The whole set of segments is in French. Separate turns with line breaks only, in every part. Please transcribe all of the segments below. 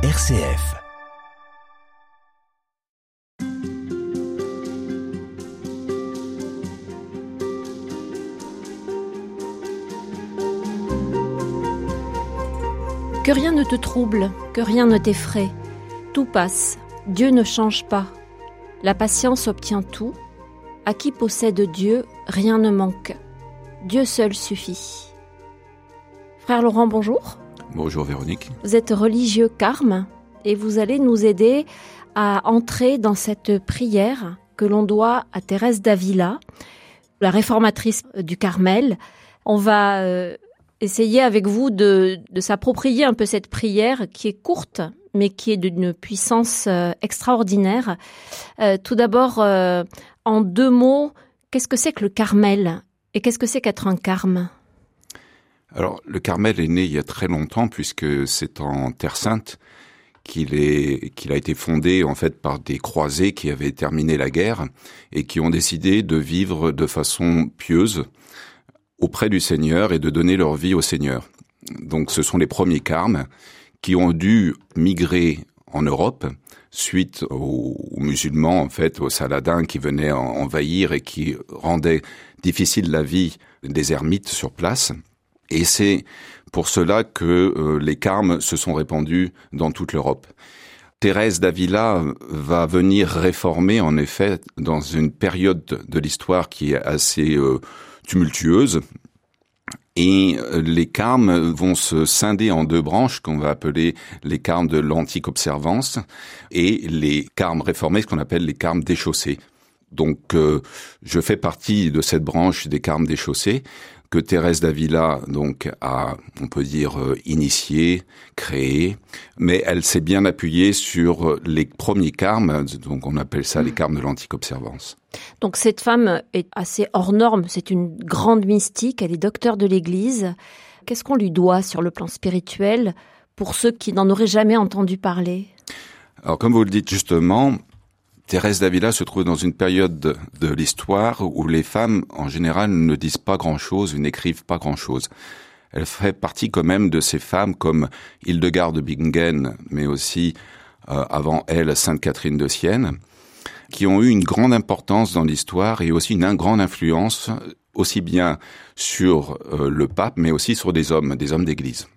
RCF.
Que rien ne te trouble, que rien ne t'effraie. Tout passe, Dieu ne change pas. La patience obtient tout. À qui possède Dieu, rien ne manque. Dieu seul suffit. Frère Laurent, bonjour.
Bonjour Véronique.
Vous êtes religieux carme et vous allez nous aider à entrer dans cette prière que l'on doit à Thérèse d'Avila, la réformatrice du Carmel. On va euh, essayer avec vous de, s'approprier un peu cette prière qui est courte, mais qui est d'une puissance euh, extraordinaire. Euh, tout d'abord, en deux mots, qu'est-ce que c'est que le Carmel et qu'est-ce que c'est qu'être un carme
Alors, le Carmel est né il y a très longtemps puisque c'est en Terre Sainte qu'il est qu'il a été fondé en fait par des croisés qui avaient terminé la guerre et qui ont décidé de vivre de façon pieuse auprès du Seigneur et de donner leur vie au Seigneur. Donc ce sont les premiers carmes qui ont dû migrer en Europe suite aux, musulmans, en fait, aux saladins qui venaient envahir et qui rendaient difficile la vie des ermites sur place. Et c'est pour cela que euh, les carmes se sont répandus dans toute l'Europe. Thérèse d'Avila va venir réformer, en effet, dans une période de l'histoire qui est assez euh, tumultueuse. Et euh, les carmes vont se scinder en deux branches qu'on va appeler les carmes de l'antique observance et les carmes réformés, ce qu'on appelle les carmes déchaussés. Donc, je fais partie de cette branche des carmes déchaussés que Thérèse d'Avila donc a, on peut dire, euh, initié, créé, mais elle s'est bien appuyée sur les premiers carmes, donc on appelle ça les carmes de l'antique observance.
Donc cette femme est assez hors norme, c'est une grande mystique, elle est docteur de l'Église. Qu'est-ce qu'on lui doit sur le plan spirituel pour ceux qui n'en auraient jamais entendu parler?
Alors comme vous le dites justement, Thérèse d'Avila se trouve dans une période de, l'histoire où les femmes, en général, ne disent pas grand-chose, n'écrivent pas grand-chose. Elle fait partie quand même de ces femmes comme Hildegarde de Bingen, mais aussi euh, avant elle Sainte Catherine de Sienne, qui ont eu une grande importance dans l'histoire et aussi une grande influence aussi bien sur euh, le pape, mais aussi sur des hommes, des hommes d'église.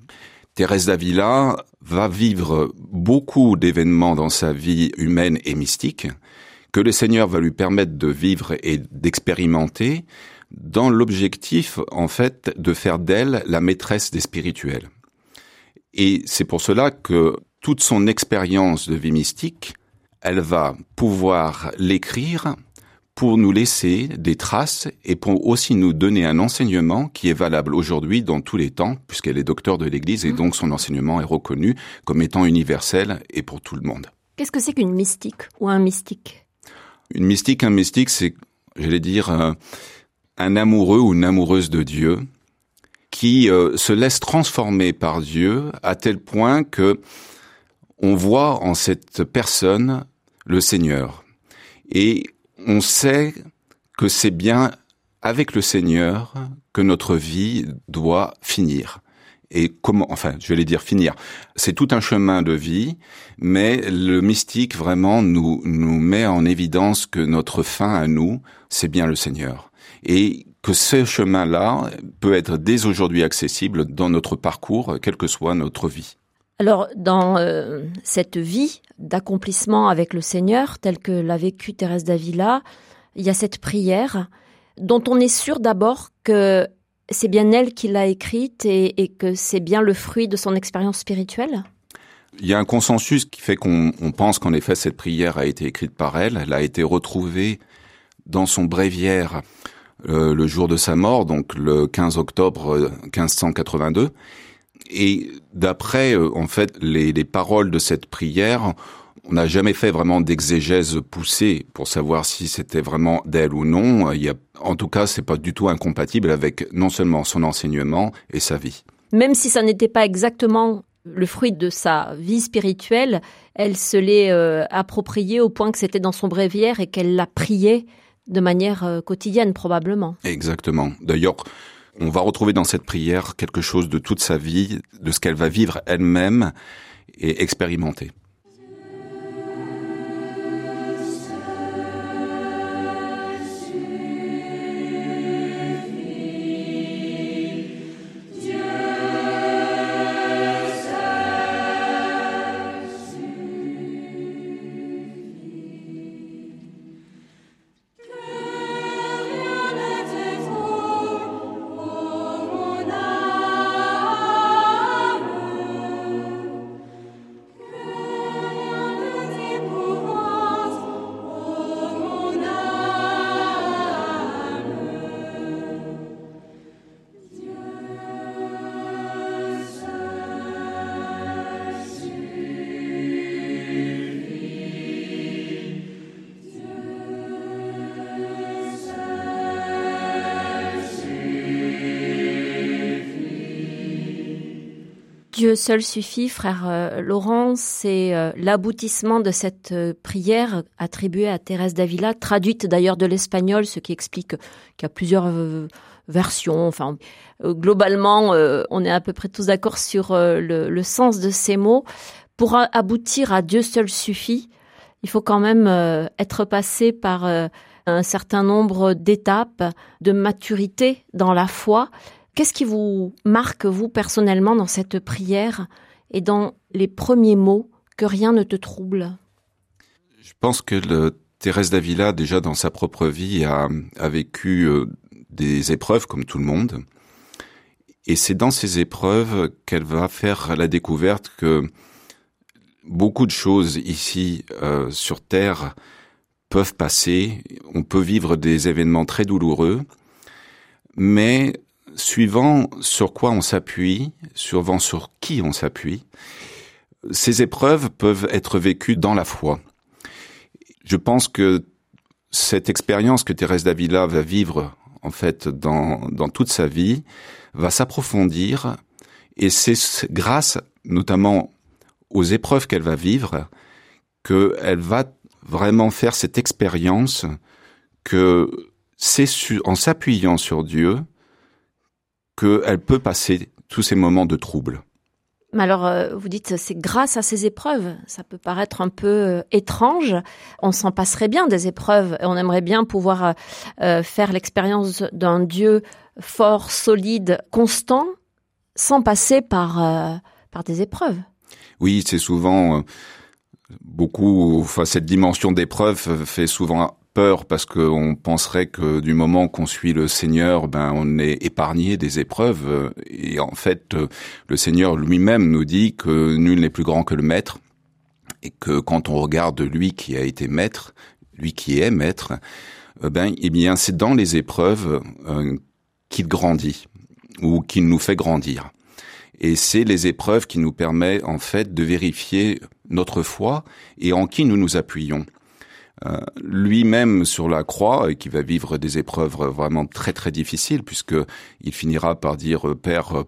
Thérèse d'Avila va vivre beaucoup d'événements dans sa vie humaine et mystique que le Seigneur va lui permettre de vivre et d'expérimenter dans l'objectif, en fait, de faire d'elle la maîtresse des spirituels. Et c'est pour cela que toute son expérience de vie mystique, elle va pouvoir l'écrire pour nous laisser des traces et pour aussi nous donner un enseignement qui est valable aujourd'hui dans tous les temps, puisqu'elle est docteur de l'Église et donc son enseignement est reconnu comme étant universel et pour tout le monde.
Qu'est-ce que c'est qu'une mystique ou un mystique?
Une mystique, un mystique, c'est, j'allais dire, un, un, amoureux ou une amoureuse de Dieu qui euh, se laisse transformer par Dieu à tel point que on voit en cette personne le Seigneur. Et on sait que c'est bien avec le Seigneur que notre vie doit finir. Et comment, enfin, je vais dire finir. C'est tout un chemin de vie, mais le mystique vraiment nous, met en évidence que notre fin à nous, c'est bien le Seigneur. Et que ce chemin-là peut être dès aujourd'hui accessible dans notre parcours, quelle que soit notre vie.
Alors, dans euh, cette vie d'accomplissement avec le Seigneur, telle que l'a vécue Thérèse d'Avila, il y a cette prière dont on est sûr d'abord que c'est bien elle qui l'a écrite et, que c'est bien le fruit de son expérience spirituelle
il y a un consensus qui fait qu'on pense qu'en effet cette prière a été écrite par elle. Elle a été retrouvée dans son bréviaire euh, le jour de sa mort, donc le 15 octobre 1582. Et d'après, euh, en fait, les, les, paroles de cette prière, on n'a jamais fait vraiment d'exégèse poussée pour savoir si c'était vraiment d'elle ou non. Il y a, en tout cas, c'est pas du tout incompatible avec non seulement son enseignement et sa vie.
Même si ça n'était pas exactement le fruit de sa vie spirituelle, elle se l'est euh, appropriée au point que c'était dans son bréviaire et qu'elle l'a prié de manière euh, quotidienne probablement.
Exactement. D'ailleurs, on va retrouver dans cette prière quelque chose de toute sa vie, de ce qu'elle va vivre elle-même et expérimenté.
Dieu seul suffit, frère euh, Laurent, c'est euh, l'aboutissement de cette euh, prière attribuée à Thérèse d'Avila, traduite d'ailleurs de l'espagnol, ce qui explique qu'il y a plusieurs versions. Enfin, globalement, on est à peu près tous d'accord sur le, le, sens de ces mots. Pour aboutir à Dieu seul suffit, il faut quand même être passé par un certain nombre d'étapes de maturité dans la foi Qu'est-ce qui vous marque, vous, personnellement, dans cette prière et dans les premiers mots que rien ne te trouble?
Je pense que Thérèse d'Avila, déjà dans sa propre vie, a, a vécu euh, des épreuves comme tout le monde. Et c'est dans ces épreuves qu'elle va faire la découverte que beaucoup de choses ici euh, sur Terre peuvent passer. On peut vivre des événements très douloureux, mais suivant sur quoi on s'appuie, suivant sur qui on s'appuie, ces épreuves peuvent être vécues dans la foi. Je pense que cette expérience que Thérèse d'Avila va vivre en fait dans, dans toute sa vie va s'approfondir et c'est grâce notamment aux épreuves qu'elle va vivre qu'elle va vraiment faire cette expérience que c'est en s'appuyant sur Dieu qu'elle peut passer tous ces moments de trouble.
Mais alors, euh, vous dites, c'est grâce à ces épreuves. Ça peut paraître un peu euh, étrange. On s'en passerait bien des épreuves et on aimerait bien pouvoir euh, faire l'expérience d'un Dieu fort, solide, constant, sans passer par, par des épreuves.
Oui, c'est souvent beaucoup, enfin, cette dimension d'épreuve fait souvent peur parce qu'on penserait que du moment qu'on suit le Seigneur, ben on est épargné des épreuves. Et en fait, le Seigneur lui-même nous dit que nul n'est plus grand que le Maître et que quand on regarde lui qui a été Maître, lui qui est Maître, euh, ben eh bien c'est dans les épreuves euh, qu'il grandit ou qu'il nous fait grandir. Et c'est les épreuves qui nous permettent en fait de vérifier notre foi et en qui nous nous appuyons. Euh, lui-même sur la croix et qui va vivre des épreuves vraiment très très difficiles puisque il finira par dire Père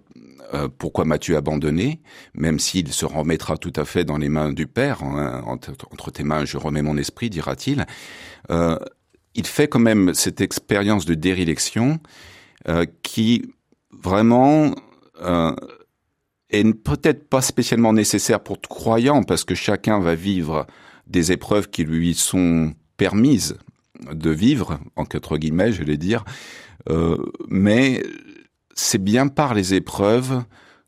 euh, pourquoi m'as-tu abandonné? Même s'il se remettra tout à fait dans les mains du Père, hein, entre, tes mains je remets mon esprit, dira-t-il. Euh, il fait quand même cette expérience de dérélection qui vraiment est peut-être pas spécialement nécessaire pour tout croyant parce que chacun va vivre des épreuves qui lui sont permises de vivre, en quatre guillemets, je vais dire, euh, mais c'est bien par les épreuves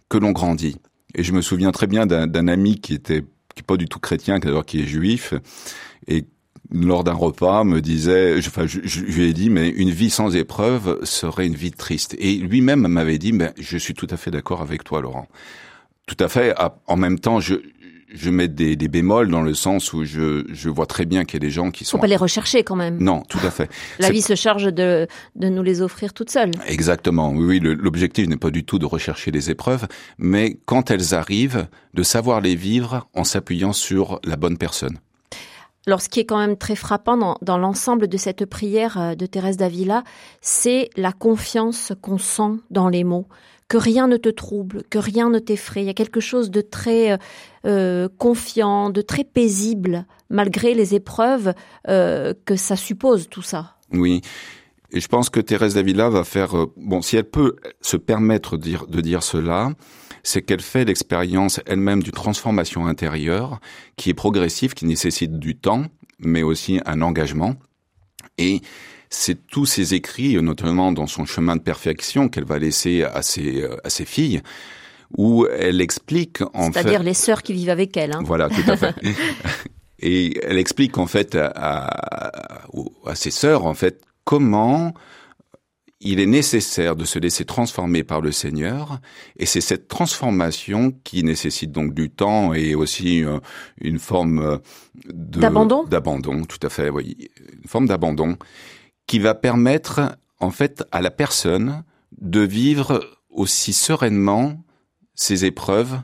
que l'on grandit. Et je me souviens très bien d'un ami qui était qui pas du tout chrétien, qui est juif, et lors d'un repas me disait, enfin, je, je, lui ai dit, mais une vie sans épreuve serait une vie triste. Et lui-même m'avait dit, mais je suis tout à fait d'accord avec toi, Laurent. Tout à fait. En même temps, je, je mets des, des, bémols dans le sens où je, je vois très bien qu'il y a des gens qui sont...
Faut pas les rechercher quand même.
Non, tout à fait.
La vie se charge de, de nous les offrir toutes seules.
Exactement. Oui, l'objectif n'est pas du tout de rechercher les épreuves, mais quand elles arrivent, de savoir les vivre en s'appuyant sur la bonne personne.
Alors, ce qui est quand même très frappant dans, dans l'ensemble de cette prière euh, de Thérèse d'Avila, c'est la confiance qu'on sent dans les mots que rien ne te trouble, que rien ne t'effraie. Il y a quelque chose de très euh, euh, confiant, de très paisible, malgré les épreuves euh, que ça suppose, tout ça.
Oui. Et je pense que Thérèse Davila va faire, bon, si elle peut se permettre de dire, de dire cela, c'est qu'elle fait l'expérience elle-même d'une transformation intérieure qui est progressive, qui nécessite du temps, mais aussi un engagement. Et c'est tous ces écrits, notamment dans son chemin de perfection qu'elle va laisser à ses, euh, à ses filles, où elle explique en
fait... C'est-à-dire les sœurs qui vivent avec elle. Hein.
Voilà, tout à fait. Et elle explique en fait à, à, à ses sœurs en fait comment il est nécessaire de se laisser transformer par le Seigneur, et c'est cette transformation qui nécessite donc du temps et aussi euh, une forme euh,
d'abandon.
D'abandon, tout à fait, oui, une forme d'abandon qui va permettre en fait à la personne de vivre aussi sereinement ses épreuves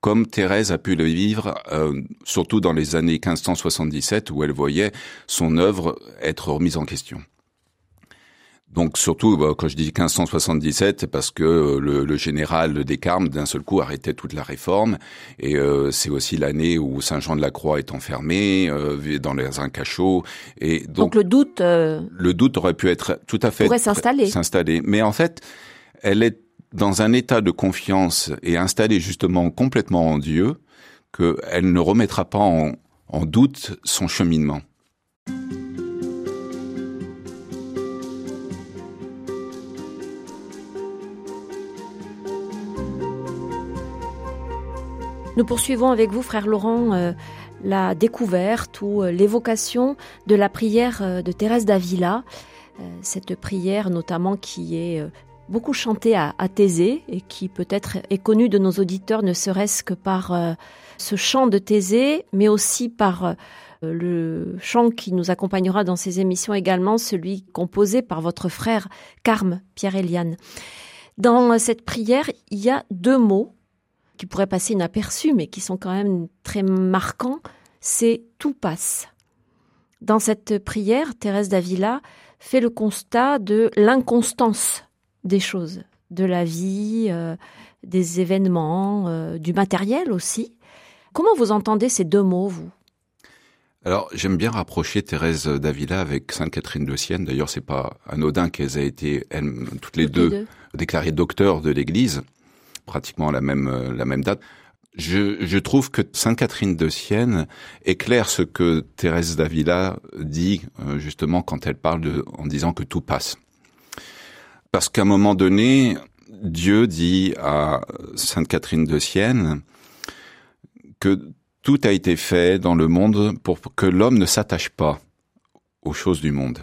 comme Thérèse a pu le vivre, euh, surtout dans les années 1577 où elle voyait son œuvre être remise en question. Donc surtout, bah, quand je dis 1577, c'est parce que euh, le, général des Carmes, d'un seul coup, arrêtait toute la réforme. Et euh, c'est aussi l'année où Saint Jean de la Croix est enfermé, euh, dans un cachot. Et donc,
donc le doute...
le doute aurait pu être tout à fait...
Pourrait s'installer.
S'installer. Mais en fait, elle est dans un état de confiance et installée justement complètement en Dieu, qu'elle ne remettra pas en doute son cheminement.
Nous poursuivons avec vous, frère Laurent, euh, la découverte ou euh, l'évocation de la prière euh, de Thérèse d'Avila. cette prière notamment qui est beaucoup chantée à, à, Thésée et qui peut-être est connue de nos auditeurs ne serait-ce que par ce chant de Thésée, mais aussi par le chant qui nous accompagnera dans ces émissions également, celui composé par votre frère Carme, Pierre-Éliane. Dans cette prière, il y a deux mots qui pourraient passer inaperçus, mais qui sont quand même très marquants, c'est tout passe. Dans cette prière, Thérèse d'Avila fait le constat de l'inconstance des choses, de la vie, euh, des événements, euh, du matériel aussi. Comment vous entendez ces deux mots, vous?
Alors, j'aime bien rapprocher Thérèse d'Avila avec Sainte Catherine de Sienne. D'ailleurs, c'est pas anodin qu'elles aient été, toutes les deux, déclarées docteurs de l'Église pratiquement la même euh, la même date. Je, je trouve que Sainte Catherine de Sienne éclaire ce que Thérèse d'Avila dit euh, justement quand elle parle de, en disant que tout passe. Parce qu'à un moment donné, Dieu dit à Sainte Catherine de Sienne que tout a été fait dans le monde pour que l'homme ne s'attache pas aux choses du monde.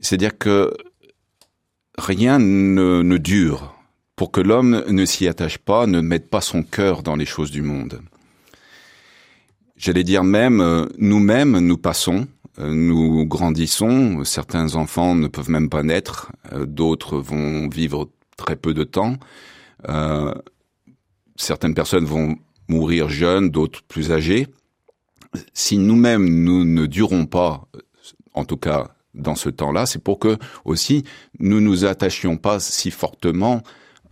C'est-à-dire que rien ne, ne dure pour que l'homme ne s'y attache pas, ne mette pas son cœur dans les choses du monde. J'allais dire même, euh, nous-mêmes, nous passons, euh, nous grandissons, certains enfants ne peuvent même pas naître, euh, d'autres vont vivre très peu de temps, certaines personnes vont mourir jeunes, d'autres plus âgées. Si nous-mêmes, nous ne durons pas, en tout cas dans ce temps-là, c'est pour que aussi nous nous attachions pas si fortement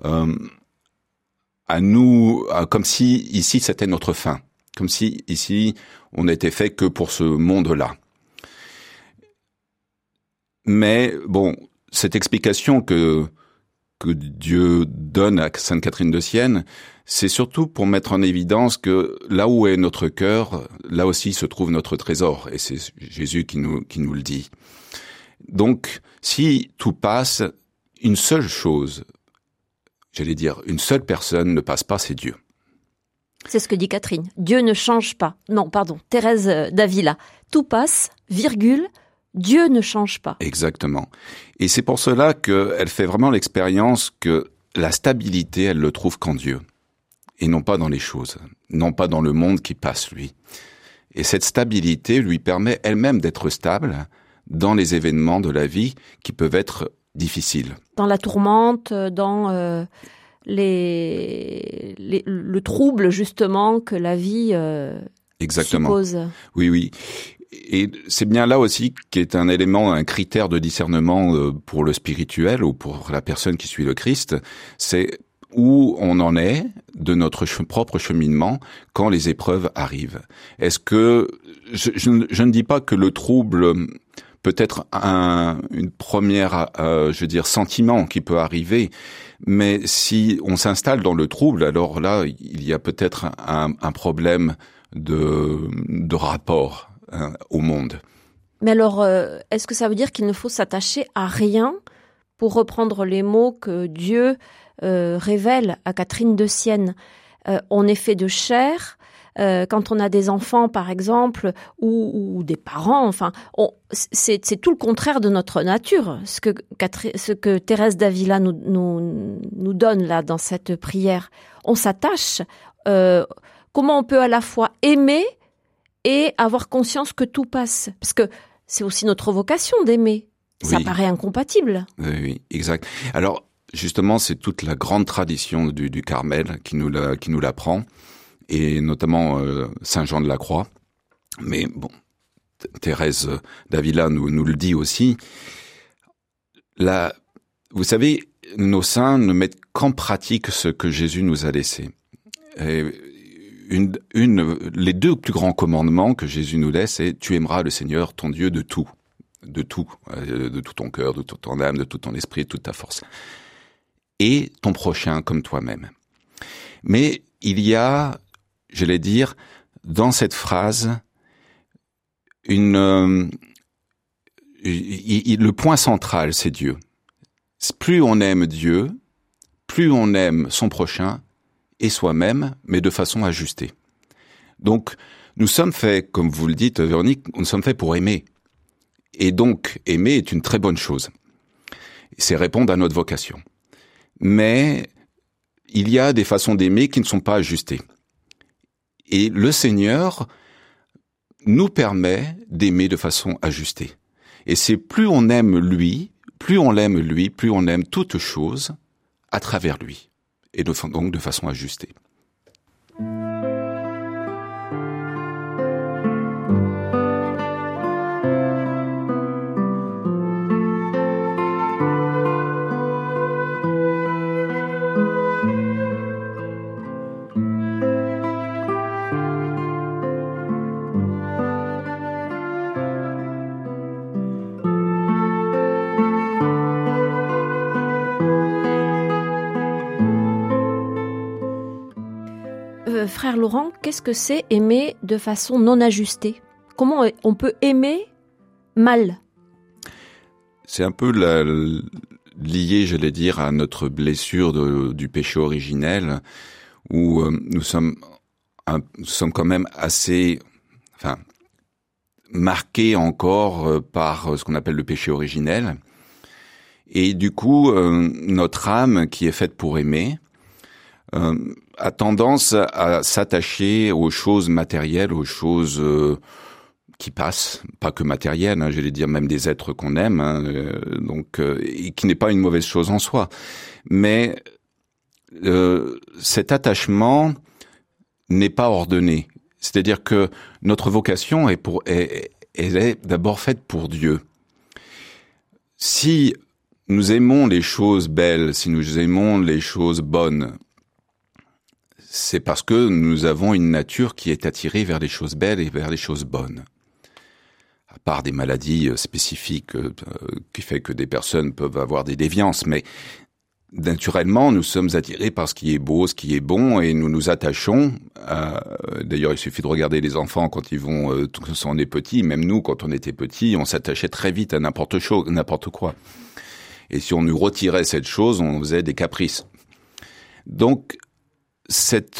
à nous, comme si ici c'était notre fin, comme si ici on n'était fait que pour ce monde-là. Mais bon, cette explication que que Dieu donne à Sainte Catherine de Sienne, c'est surtout pour mettre en évidence que là où est notre cœur, là aussi se trouve notre trésor, et c'est Jésus qui nous qui nous le dit. Donc, si tout passe, une seule chose j'allais dire, une seule personne ne passe pas, c'est Dieu.
C'est ce que dit Catherine. Dieu ne change pas. Non, pardon, Thérèse d'Avila. Tout passe, virgule, Dieu ne change pas.
Exactement. Et c'est pour cela qu'elle fait vraiment l'expérience que la stabilité, elle le trouve qu'en Dieu. Et non pas dans les choses. Non pas dans le monde qui passe, lui. Et cette stabilité lui permet elle-même d'être stable dans les événements de la vie qui peuvent être difficile.
Dans la tourmente, dans euh, les, le trouble justement que la vie euh,
Exactement.
suppose.
Oui, oui. Et c'est bien là aussi qui est un élément, un critère de discernement euh, pour le spirituel ou pour la personne qui suit le Christ, c'est où on en est de notre propre cheminement quand les épreuves arrivent. Est-ce que je, je, ne dis pas que le trouble peut-être un, une première, euh, je veux dire, sentiment qui peut arriver. Mais si on s'installe dans le trouble, alors là, il y a peut-être un, problème de, de rapport hein, au monde.
Mais alors, euh, est-ce que ça veut dire qu'il ne faut s'attacher à rien pour reprendre les mots que Dieu euh, révèle à Catherine de Sienne? Euh, On est fait de chair, euh, quand on a des enfants, par exemple, ou, des parents, enfin, c'est tout le contraire de notre nature. Ce que, ce que Thérèse Davila nous, nous, nous donne là dans cette prière, on s'attache. Euh, comment on peut à la fois aimer et avoir conscience que tout passe Parce que c'est aussi notre vocation d'aimer. Ça paraît incompatible.
Oui, oui, exact. Alors, justement, c'est toute la grande tradition du, du Carmel qui nous l'apprend et notamment euh, Saint Jean de la Croix. Mais bon, Thérèse d'Avila nous, le dit aussi. Là, vous savez, nos saints ne mettent qu'en pratique ce que Jésus nous a laissé. Et une, une, les deux plus grands commandements que Jésus nous laisse, c'est tu aimeras le Seigneur, ton Dieu, de tout, de tout, euh, de tout ton cœur, de toute ton âme, de tout ton esprit, de toute ta force, et ton prochain comme toi-même. Mais il y a j'allais dire, dans cette phrase, euh, le point central, c'est Dieu. Plus on aime Dieu, plus on aime son prochain et soi-même, mais de façon ajustée. Donc, nous sommes faits, comme vous le dites, Véronique, nous sommes faits pour aimer. Et donc, aimer est une très bonne chose. C'est répondre à notre vocation. Mais il y a des façons d'aimer qui ne sont pas ajustées. Et le Seigneur nous permet d'aimer de façon ajustée. Et c'est plus on aime lui, plus on l'aime lui, plus on aime toute chose à travers lui. Et donc de façon ajustée.
Laurent, qu'est-ce que c'est aimer de façon non ajustée? Comment on peut aimer mal?
C'est un peu lié, j'allais dire, à notre blessure du péché originel, où euh, nous sommes, quand même assez, enfin, marqués encore euh, par euh, ce qu'on appelle le péché originel. Et du coup, notre âme qui est faite pour aimer, a tendance à s'attacher aux choses matérielles, aux choses euh, qui passent, pas que matérielles, hein, j'allais dire même des êtres qu'on aime, hein, euh, donc et qui n'est pas une mauvaise chose en soi. Mais cet attachement n'est pas ordonné. C'est-à-dire que notre vocation est pour, est, elle est d'abord faite pour Dieu. Si nous aimons les choses belles, si nous aimons les choses bonnes, c'est parce que nous avons une nature qui est attirée vers les choses belles et vers les choses bonnes. À part des maladies euh, spécifiques euh, qui fait que des personnes peuvent avoir des déviances, mais naturellement, nous sommes attirés par ce qui est beau, ce qui est bon, et nous nous attachons. D'ailleurs, il suffit de regarder les enfants quand ils vont, euh, quand on est petit. Même nous, quand on était petit, on s'attachait très vite à n'importe n'importe quoi. Et si on nous retirait cette chose, on faisait des caprices. Donc,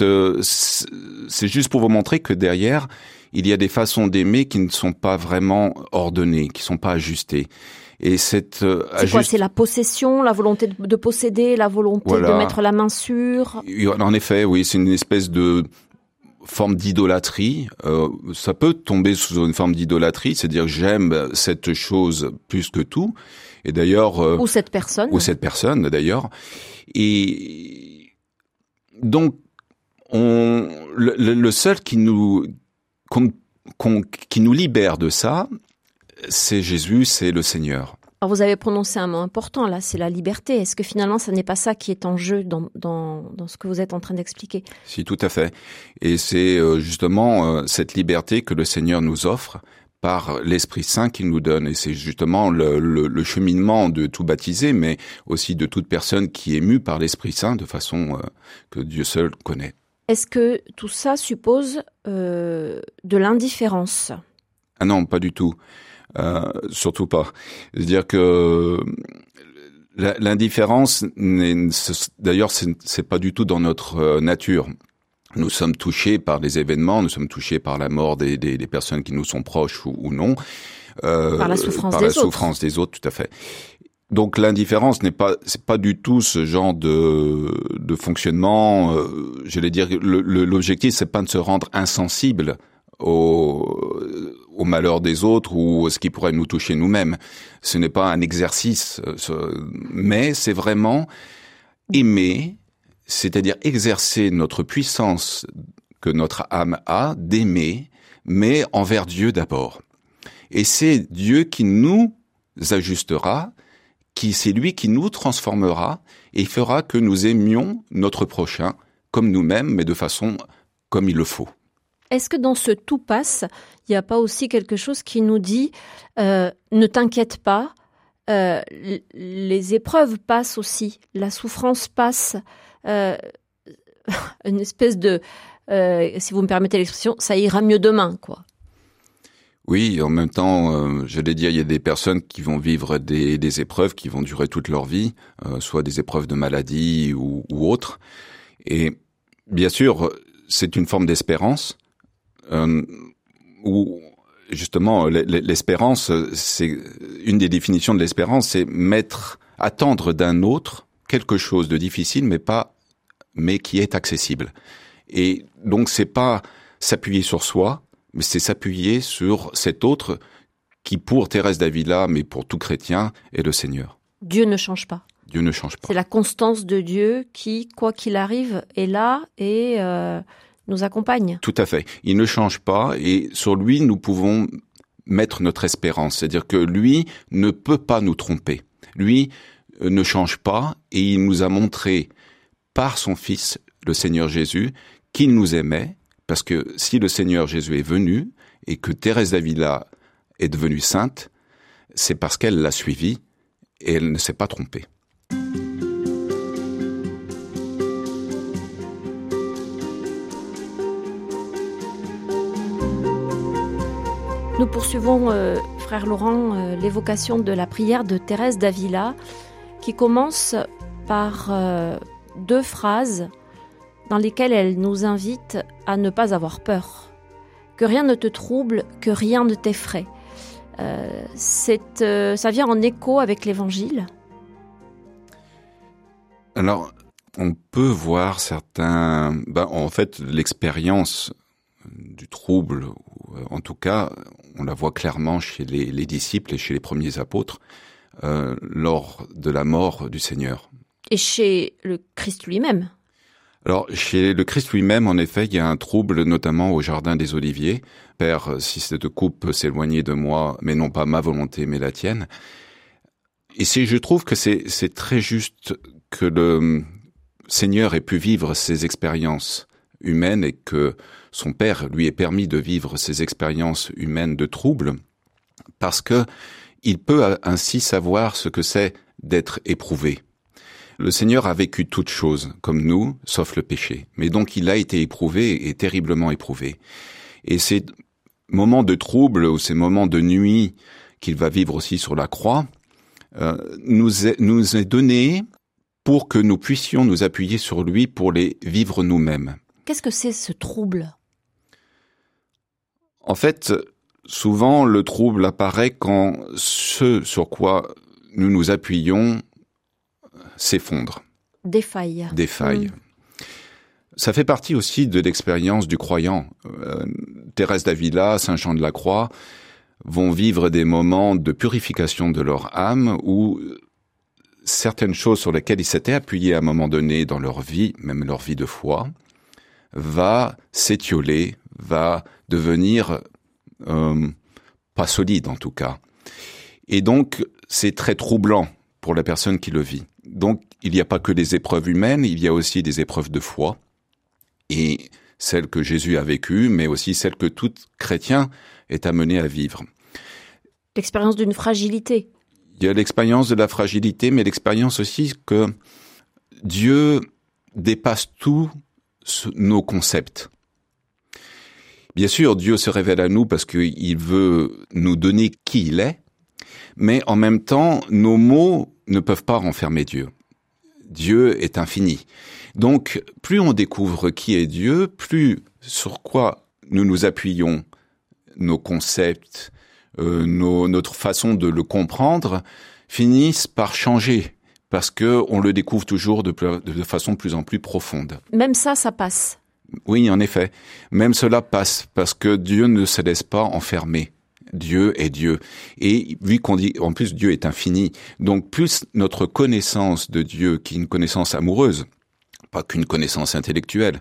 euh, c'est juste pour vous montrer que derrière, il y a des façons d'aimer qui ne sont pas vraiment ordonnées, qui sont pas ajustées.
Et cette euh, c'est quoi C'est la possession, la volonté de, posséder, la volonté de mettre la main sur?
En effet, oui, c'est une espèce de forme d'idolâtrie. Euh, ça peut tomber sous une forme d'idolâtrie, c'est-à-dire j'aime cette chose plus que tout. Et d'ailleurs, euh,
ou cette personne,
ou cette personne d'ailleurs. Et donc, on, le, seul qui nous, qui nous libère de ça, c'est Jésus, c'est le Seigneur.
Alors vous avez prononcé un mot important là, c'est la liberté. Est-ce que finalement, ça n'est pas ça qui est en jeu dans, dans, dans ce que vous êtes en train d'expliquer?
Si, tout à fait. Et c'est euh, justement euh, cette liberté que le Seigneur nous offre par l'Esprit Saint qu'il nous donne. Et c'est justement le, le, cheminement de tout baptisé, mais aussi de toute personne qui est mue par l'Esprit Saint de façon euh, que Dieu seul connaît.
Est-ce que tout ça suppose euh, de l'indifférence?
Ah non, pas du tout. Euh, surtout pas. C'est-à-dire que l'indifférence, d'ailleurs, c'est pas du tout dans notre nature. Nous sommes touchés par des événements, nous sommes touchés par la mort des, des, des personnes qui nous sont proches ou, ou non.
Euh, par la souffrance,
par
des,
la
autres.
souffrance des autres, tout à fait. Donc l'indifférence n'est pas c'est pas du tout ce genre de de fonctionnement. Euh, J'allais dire l'objectif c'est pas de se rendre insensible au au malheur des autres ou à ce qui pourrait nous toucher nous-mêmes. Ce n'est pas un exercice, mais c'est vraiment aimer, c'est-à-dire exercer notre puissance que notre âme a d'aimer, mais envers Dieu d'abord. Et c'est Dieu qui nous ajustera, qui c'est lui qui nous transformera et fera que nous aimions notre prochain comme nous-mêmes, mais de façon comme il le faut.
Est-ce que dans ce tout passe, il n'y a pas aussi quelque chose qui nous dit euh, ne t'inquiète pas, euh, les épreuves passent aussi, la souffrance passe, euh, une espèce de, euh, si vous me permettez l'expression, ça ira mieux demain, quoi.
Oui, en même temps, euh, je l'ai dit, il y a des personnes qui vont vivre des, des épreuves qui vont durer toute leur vie, euh, soit des épreuves de maladie ou, ou autres. Et bien sûr, c'est une forme d'espérance euh, où justement l'espérance, c'est une des définitions de l'espérance, c'est mettre, attendre d'un autre quelque chose de difficile, mais pas, mais qui est accessible. Et donc c'est pas s'appuyer sur soi, mais c'est s'appuyer sur cet autre qui, pour Thérèse d'Avila, mais pour tout chrétien, est le Seigneur.
Dieu ne change pas.
Dieu ne change pas.
C'est la constance de Dieu qui, quoi qu'il arrive, est là et euh, nous accompagne.
Tout à fait. Il ne change pas et sur lui, nous pouvons mettre notre espérance. C'est-à-dire que lui ne peut pas nous tromper. Lui euh, ne change pas et il nous a montré par son Fils, le Seigneur Jésus, qu'il nous aimait parce que si le Seigneur Jésus est venu et que Thérèse d'Avila est devenue sainte, c'est parce qu'elle l'a suivi et elle ne s'est pas trompée.
Nous poursuivons, euh, frère Laurent, euh, l'évocation de la prière de Thérèse d'Avila qui commence par euh, deux phrases dans lesquelles elle nous invite à ne pas avoir peur, que rien ne te trouble, que rien ne t'effraie. Euh, euh, ça vient en écho avec l'Évangile.
Alors, on peut voir certains. Ben, en fait, l'expérience du trouble, en tout cas, on la voit clairement chez les, les disciples et chez les premiers apôtres euh, lors de la mort du Seigneur.
Chez le Christ lui-même.
Alors, chez le Christ lui-même, en effet, il y a un trouble, notamment au Jardin des Oliviers. Père, si cette coupe peut s'éloigner de moi, mais non pas ma volonté, mais la tienne. Et c'est, je trouve que c'est, très juste que le Seigneur ait pu vivre ces expériences humaines et que son Père lui ait permis de vivre ces expériences humaines de trouble, parce que il peut ainsi savoir ce que c'est d'être éprouvé. Le Seigneur a vécu toutes choses, comme nous, sauf le péché. Mais donc il a été éprouvé et terriblement éprouvé. Et ces moments de trouble ou ces moments de nuit qu'il va vivre aussi sur la croix, euh, nous, est, nous est donné pour que nous puissions nous appuyer sur lui pour les vivre nous-mêmes.
Qu'est-ce que c'est ce trouble?
En fait, souvent le trouble apparaît quand ce sur quoi nous nous appuyons s'effondre.
Défaille.
Défaille. Mmh. Ça fait partie aussi de l'expérience du croyant. Euh, Thérèse d'Avila, Saint Jean de la Croix vont vivre des moments de purification de leur âme où certaines choses sur lesquelles ils s'étaient appuyés à un moment donné dans leur vie, même leur vie de foi, va s'étioler, va devenir euh, pas solide en tout cas. Et donc c'est très troublant pour la personne qui le vit. Donc il n'y a pas que des épreuves humaines, il y a aussi des épreuves de foi. Et celle que Jésus a vécue, mais aussi celle que tout chrétien est amené à vivre.
L'expérience d'une fragilité.
Il y a l'expérience de la fragilité, mais l'expérience aussi que Dieu dépasse tous nos concepts. Bien sûr, Dieu se révèle à nous parce qu'il veut nous donner qui il est, mais en même temps, nos mots ne peuvent pas renfermer Dieu. Dieu est infini. Donc, plus on découvre qui est Dieu, plus sur quoi nous nous appuyons, nos concepts, euh, notre façon de le comprendre, finissent par changer parce que on le découvre toujours de, de façon de plus en plus profonde.
Même ça, ça passe.
Oui, en effet. Même cela passe parce que Dieu ne se laisse pas enfermer. Dieu est Dieu. Et vu qu'on dit, en plus, Dieu est infini. Donc, plus notre connaissance de Dieu, qui est une connaissance amoureuse, pas qu'une connaissance intellectuelle.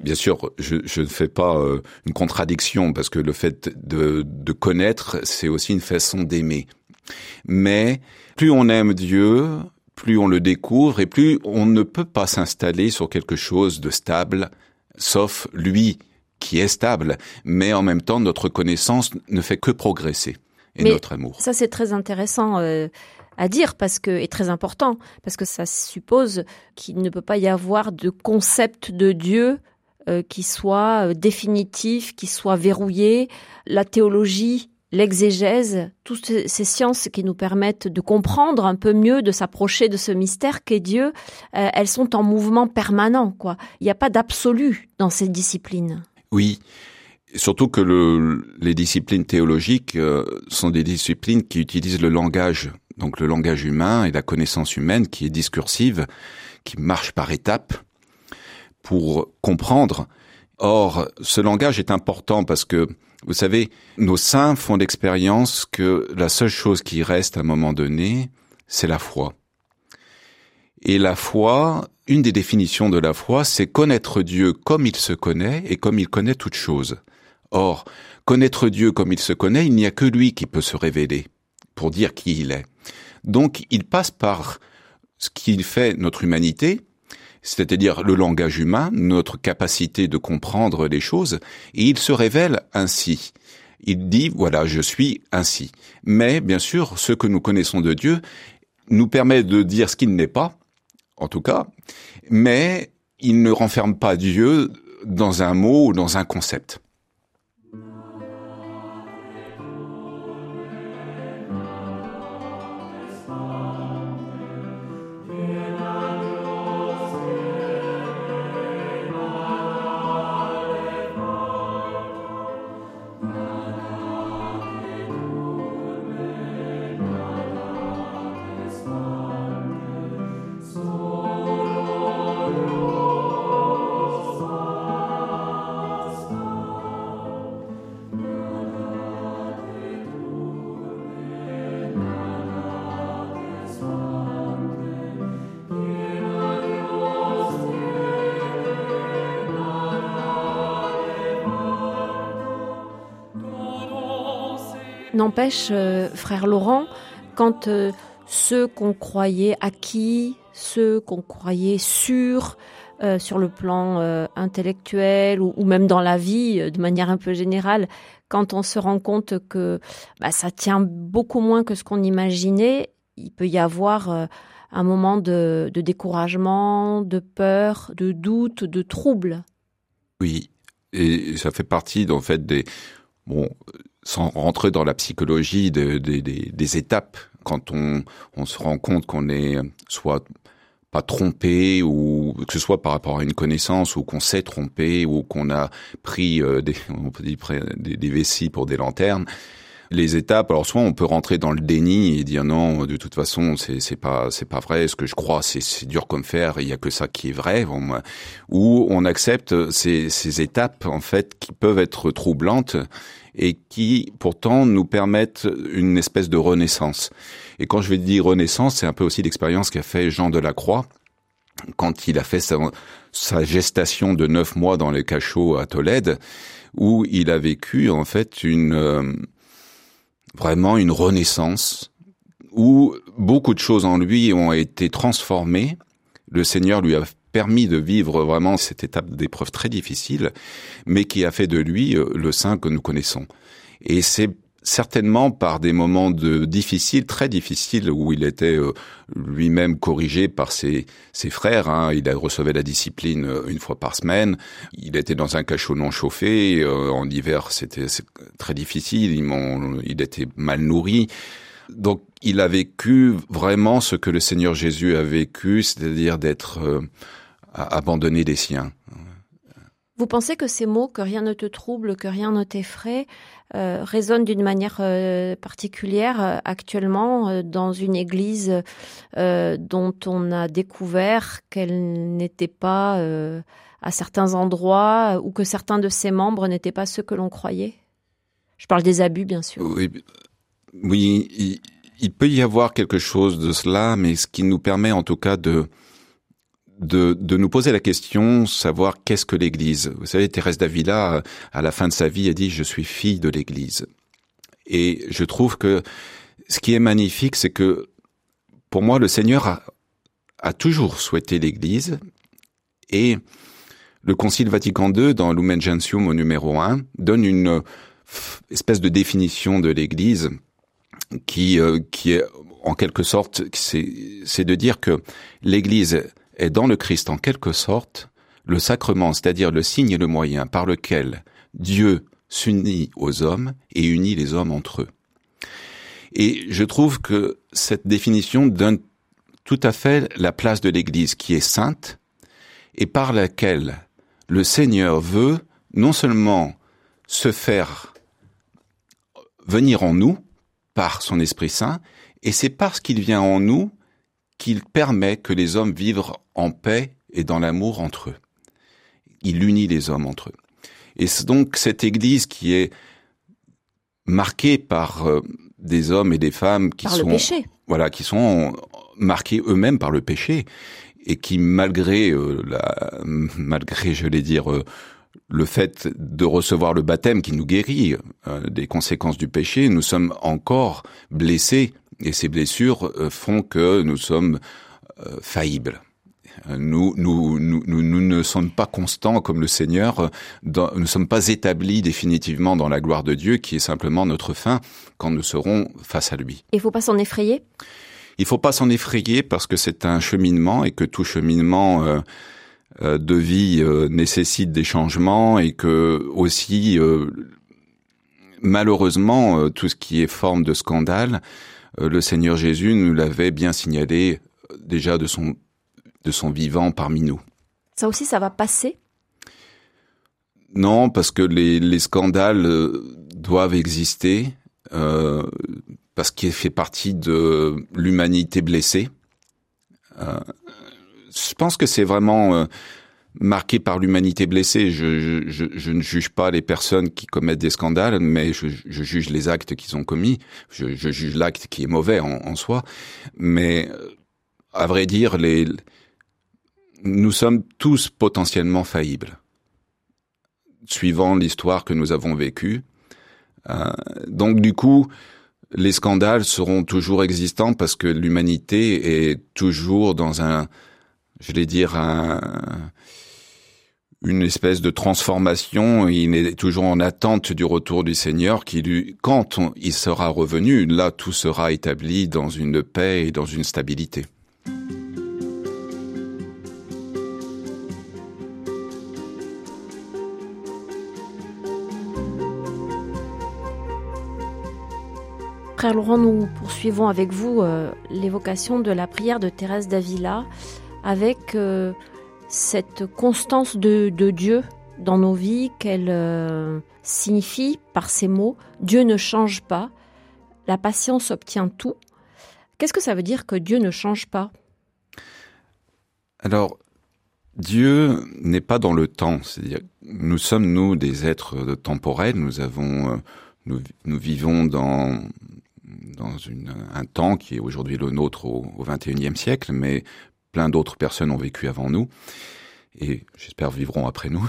Bien sûr, je, ne fais pas euh, une contradiction parce que le fait de connaître, c'est aussi une façon d'aimer. Mais plus on aime Dieu, plus on le découvre et plus on ne peut pas s'installer sur quelque chose de stable, sauf lui qui est stable, mais en même temps notre connaissance ne fait que progresser et notre amour.
Ça c'est très intéressant euh, à dire parce que et très important parce que ça suppose qu'il ne peut pas y avoir de concept de Dieu euh, qui soit euh, définitif, qui soit verrouillé. La théologie l'exégèse, toutes ces sciences qui nous permettent de comprendre un peu mieux, de s'approcher de ce mystère qu'est Dieu, elles sont en mouvement permanent. Quoi. Il n'y a pas d'absolu dans ces disciplines.
Oui, surtout que le, les disciplines théologiques euh, sont des disciplines qui utilisent le langage, donc le langage humain et la connaissance humaine qui est discursive, qui marche par étapes pour comprendre. Or, ce langage est important parce que, vous savez, nos saints font l'expérience que la seule chose qui reste à un moment donné, c'est la foi. Et la foi, une des définitions de la foi, c'est connaître Dieu comme il se connaît et comme il connaît toutes choses. Or, connaître Dieu comme il se connaît, il n'y a que lui qui peut se révéler pour dire qui il est. Donc, il passe par ce qu'il fait notre humanité, c'est-à-dire le langage humain, notre capacité de comprendre les choses, et il se révèle ainsi. Il dit, voilà, je suis ainsi. Mais, bien sûr, ce que nous connaissons de Dieu nous permet de dire ce qu'il n'est pas, en tout cas, mais il ne renferme pas Dieu dans un mot ou dans un concept.
N'empêche, euh, frère Laurent, quand euh, ceux qu'on croyait acquis, ceux qu'on croyait sûrs, euh, sur le plan intellectuel ou, même dans la vie de manière un peu générale, quand on se rend compte que bah, ça tient beaucoup moins que ce qu'on imaginait, il peut y avoir un moment de, découragement, de peur, de doute, de trouble.
Oui, et ça fait partie en fait des bon sans rentrer dans la psychologie de, des étapes, quand on, se rend compte qu'on est soit pas trompé ou que ce soit par rapport à une connaissance ou qu'on s'est trompé ou qu'on a pris euh, des, on peut dire, des vessies pour des lanternes, les étapes. Alors soit on peut rentrer dans le déni et dire non, de toute façon c'est c'est pas c'est pas vrai. Ce que je crois c'est c'est dur comme fer. Il y a que ça qui est vrai. Bon, ou on accepte ces ces étapes en fait qui peuvent être troublantes et qui pourtant nous permettent une espèce de renaissance. Et quand je vais dire renaissance, c'est un peu aussi l'expérience qu'a fait Jean de la Croix quand il a fait sa, sa gestation de neuf mois dans les cachots à Tolède, où il a vécu en fait une euh, vraiment une renaissance où beaucoup de choses en lui ont été transformées. Le Seigneur lui a permis de vivre vraiment cette étape d'épreuve très difficile, mais qui a fait de lui euh, le saint que nous connaissons. Et c'est certainement par des moments de difficiles, très difficiles, où il était euh, lui-même corrigé par ses, ses frères. Hein. Il recevait la discipline euh, une fois par semaine. Il était dans un cachot non chauffé. Euh, en hiver, c'était très difficile. Il, il était mal nourri. Donc, il a vécu vraiment ce que le Seigneur Jésus a vécu, c'est-à-dire d'être abandonné des siens.
Vous pensez que ces mots, que rien ne te trouble, que rien ne t'effraie, euh, résonnent d'une manière euh, particulière euh, actuellement dans une église dont on a découvert qu'elle n'était pas à certains endroits ou que certains de ses membres n'étaient pas ceux que l'on croyait? Je parle des abus, bien sûr.
Oui, oui il peut y avoir quelque chose de cela, mais ce qui nous permet en tout cas de de, de, nous poser la question, savoir qu'est-ce que l'Église. Vous savez, Thérèse d'Avila, à la fin de sa vie, a dit, je suis fille de l'Église. Et je trouve que ce qui est magnifique, c'est que pour moi, le Seigneur a, a toujours souhaité l'Église et le Concile Vatican II, dans Lumen Gentium au numéro 1, donne une espèce de définition de l'Église qui, euh, qui est en quelque sorte, c'est de dire que l'Église est dans le Christ en quelque sorte le sacrement, c'est-à-dire le signe et le moyen par lequel Dieu s'unit aux hommes et unit les hommes entre eux. Et je trouve que cette définition donne tout à fait la place de l'Église qui est sainte et par laquelle le Seigneur veut non seulement se faire venir en nous par son Esprit Saint, et c'est parce qu'il vient en nous qu'il permet que les hommes vivent en paix et dans l'amour entre eux. Il unit les hommes entre eux. Et c'est donc cette Église qui est marquée par euh, des hommes et des femmes qui sont voilà qui sont marqués eux-mêmes par le péché et qui malgré euh, la malgré je vais dire euh, le fait de recevoir le baptême qui nous guérit des conséquences du péché, nous sommes encore blessés et ces blessures font que nous sommes faillibles. Nous, nous, nous, nous, ne sommes pas constants comme le Seigneur, dans, nous ne sommes pas établis définitivement dans la gloire de Dieu, qui est simplement notre fin quand nous serons face à lui.
Il ne faut pas s'en effrayer?
Il ne faut pas s'en effrayer parce que c'est un cheminement et que tout cheminement euh, euh, de vie euh, nécessite des changements et que aussi, malheureusement, tout ce qui est forme de scandale, le Seigneur Jésus nous l'avait bien signalé déjà de son de son vivant parmi nous.
Ça aussi, ça va passer?
Non, parce que les, scandales euh, doivent exister, euh, parce qu'il fait partie de l'humanité blessée. Euh, je pense que c'est vraiment marqué par l'humanité blessée. Je, ne juge pas les personnes qui commettent des scandales, mais je, juge les actes qu'ils ont commis. Je, juge l'acte qui est mauvais en, en, soi. Mais à vrai dire, les, nous sommes tous potentiellement faillibles, suivant l'histoire que nous avons vécue. Euh, donc du coup, les scandales seront toujours existants parce que l'humanité est toujours dans un, je vais dire, un, une espèce de transformation. Il est toujours en attente du retour du Seigneur qui, lui, quand il sera revenu, là, tout sera établi dans une paix et dans une stabilité.
Frère Laurent, nous poursuivons avec vous euh, l'évocation de la prière de Thérèse d'Avila avec euh, cette constance de, Dieu dans nos vies qu'elle euh, signifie par ces mots Dieu ne change pas, la patience obtient tout. Qu'est-ce que ça veut dire que Dieu ne change pas?
Alors, Dieu n'est pas dans le temps, c'est-à-dire nous sommes nous des êtres temporels, nous avons nous, nous vivons dans dans un temps qui est aujourd'hui le nôtre au, 21e siècle, mais plein d'autres personnes ont vécu avant nous et j'espère vivront après nous.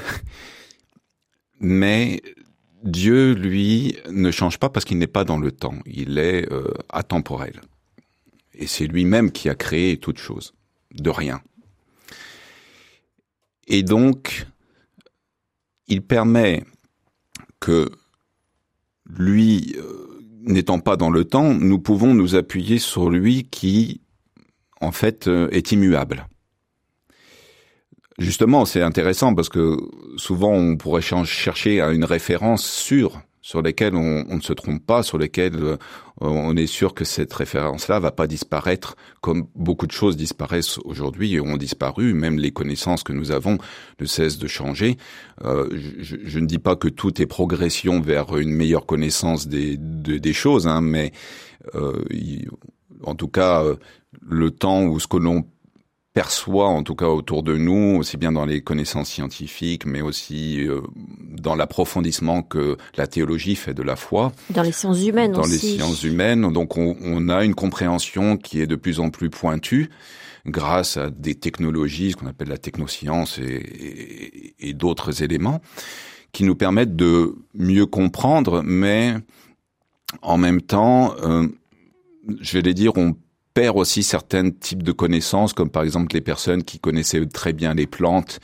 Mais Dieu, lui, ne change pas parce qu'il n'est pas dans le temps. Il est euh, atemporel. Et c'est lui-même qui a créé toute chose, de rien. Et donc, il permet que lui, euh, n'étant pas dans le temps, nous pouvons nous appuyer sur lui qui, en fait, euh, est immuable. Justement, c'est intéressant parce que souvent on pourrait chercher à une référence sûre sur lesquelles on, ne se trompe pas, sur lesquelles euh, on est sûr que cette référence-là va pas disparaître comme beaucoup de choses disparaissent aujourd'hui et ont disparu. Même les connaissances que nous avons ne cessent de changer. Euh, je, ne dis pas que tout est progression vers une meilleure connaissance des, choses, hein, mais en tout cas, le temps où ce que l'on perçoit, en tout cas autour de nous, aussi bien dans les connaissances scientifiques, mais aussi euh, dans l'approfondissement que la théologie fait de la foi.
Dans les sciences humaines
dans
aussi.
les sciences humaines. Donc on, on, a une compréhension qui est de plus en plus pointue grâce à des technologies, ce qu'on appelle la technoscience et, et, et d'autres éléments qui nous permettent de mieux comprendre, mais en même temps, euh, je vais les dire, on perd aussi certains types de connaissances, comme par exemple les personnes qui connaissaient très bien les plantes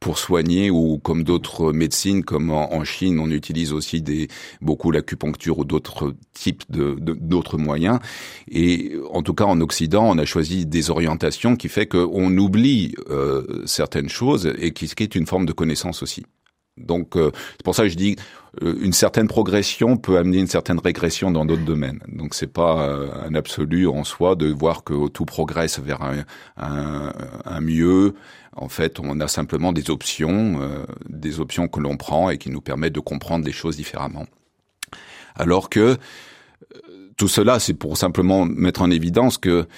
pour soigner ou comme d'autres médecines, comme en, Chine, on utilise aussi des, beaucoup l'acupuncture ou d'autres types de, d'autres moyens. Et en tout cas, en Occident, on a choisi des orientations qui fait qu'on oublie euh, certaines choses et qui, qui est une forme de connaissance aussi. Donc euh, c'est pour ça que je dis une certaine progression peut amener une certaine régression dans d'autres domaines. Donc c'est pas euh, un absolu en soi de voir que tout progresse vers un, un, un mieux. En fait, on a simplement des options, des options que l'on prend et qui nous permettent de comprendre les choses différemment. Alors que tout cela, c'est pour simplement mettre en évidence que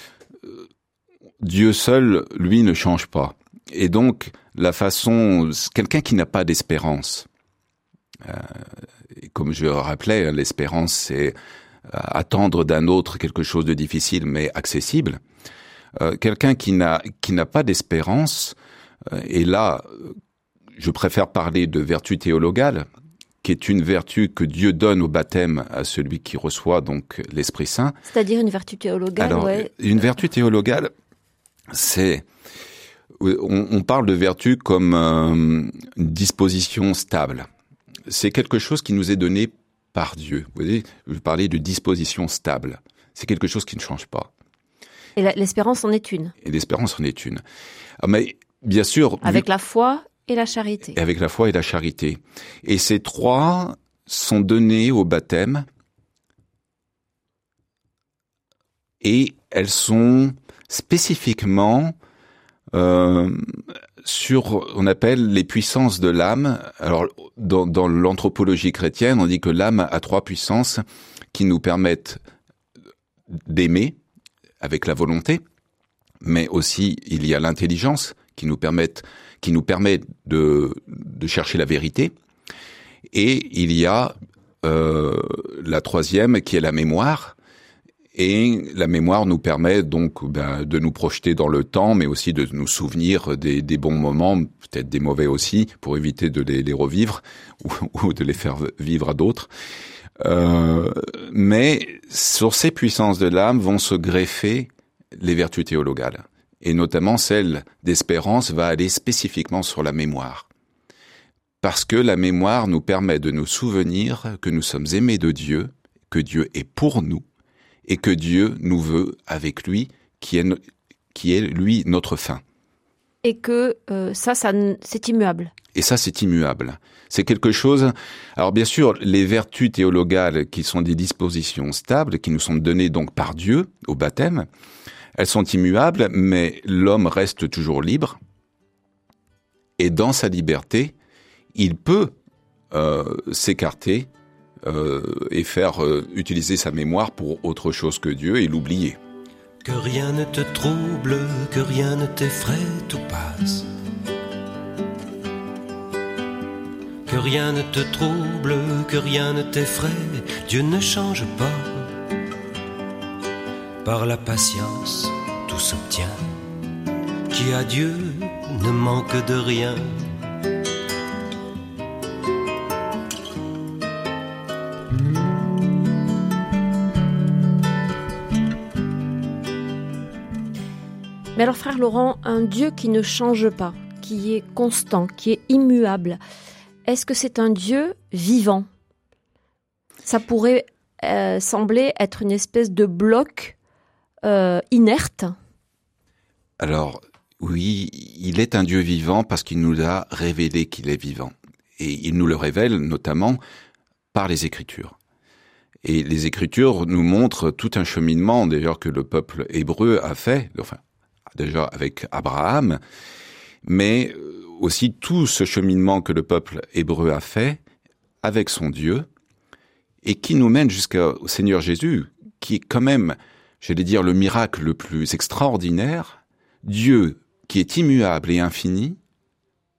Dieu seul, lui, ne change pas. Et donc, la façon, quelqu'un qui n'a pas d'espérance, euh, comme je le rappelais, hein, l'espérance, c'est euh, attendre d'un autre quelque chose de difficile mais accessible. Euh, quelqu'un qui n'a qui n'a pas d'espérance, euh, et là, je préfère parler de vertu théologale, qui est une vertu que Dieu donne au baptême à celui qui reçoit donc l'Esprit Saint.
C'est-à-dire une vertu théologale.
Alors, une vertu théologale, c'est on, parle de vertu comme euh, une disposition stable. C'est quelque chose qui nous est donné par Dieu. Vous voyez, je parlais de disposition stable. C'est quelque chose qui ne change pas.
Et l'espérance en est une.
Et l'espérance en est une. Ah, mais bien sûr.
Avec la foi et la charité.
Avec la foi et la charité. Et ces trois sont donnés au baptême. Et elles sont spécifiquement euh, sur, on appelle les puissances de l'âme. Alors, dans, l'anthropologie chrétienne, on dit que l'âme a trois puissances qui nous permettent d'aimer avec la volonté, mais aussi il y a l'intelligence qui nous permet, qui nous permet de, de chercher la vérité, et il y a euh, la troisième qui est la mémoire, et la mémoire nous permet donc ben, de nous projeter dans le temps, mais aussi de nous souvenir des, bons moments, peut-être des mauvais aussi, pour éviter de les, revivre ou, ou, de les faire vivre à d'autres. Euh, mais sur ces puissances de l'âme vont se greffer les vertus théologales, et notamment celle d'espérance va aller spécifiquement sur la mémoire. Parce que la mémoire nous permet de nous souvenir que nous sommes aimés de Dieu, que Dieu est pour nous, et que Dieu nous veut avec lui, qui est, qui est lui notre fin.
Et que euh, ça, ça c'est immuable.
Et ça, c'est immuable. C'est quelque chose. Alors bien sûr, les vertus théologales, qui sont des dispositions stables, qui nous sont données donc par Dieu au baptême, elles sont immuables, mais l'homme reste toujours libre. Et dans sa liberté, il peut euh, s'écarter et faire euh, utiliser sa mémoire pour autre chose que Dieu et l'oublier.
Que rien ne te trouble, que rien ne t'effraie, tout passe. Que rien ne te trouble, que rien ne t'effraie, Dieu ne change pas. Par la patience, tout s'obtient. Qui a Dieu ne manque de rien.
Mais alors frère Laurent, un Dieu qui ne change pas, qui est constant, qui est immuable. Est-ce que c'est un Dieu vivant? Ça pourrait euh, sembler être une espèce de bloc euh, inerte.
Alors, oui, il est un Dieu vivant parce qu'il nous a révélé qu'il est vivant. Et il nous le révèle notamment par les Écritures. Et les Écritures nous montrent tout un cheminement, d'ailleurs, que le peuple hébreu a fait, déjà avec Abraham, mais aussi tout ce cheminement que le peuple hébreu a fait avec son Dieu, et qui nous mène jusqu'au Seigneur Jésus, qui est quand même, j'allais dire, le miracle le plus extraordinaire. Dieu, qui est immuable et infini,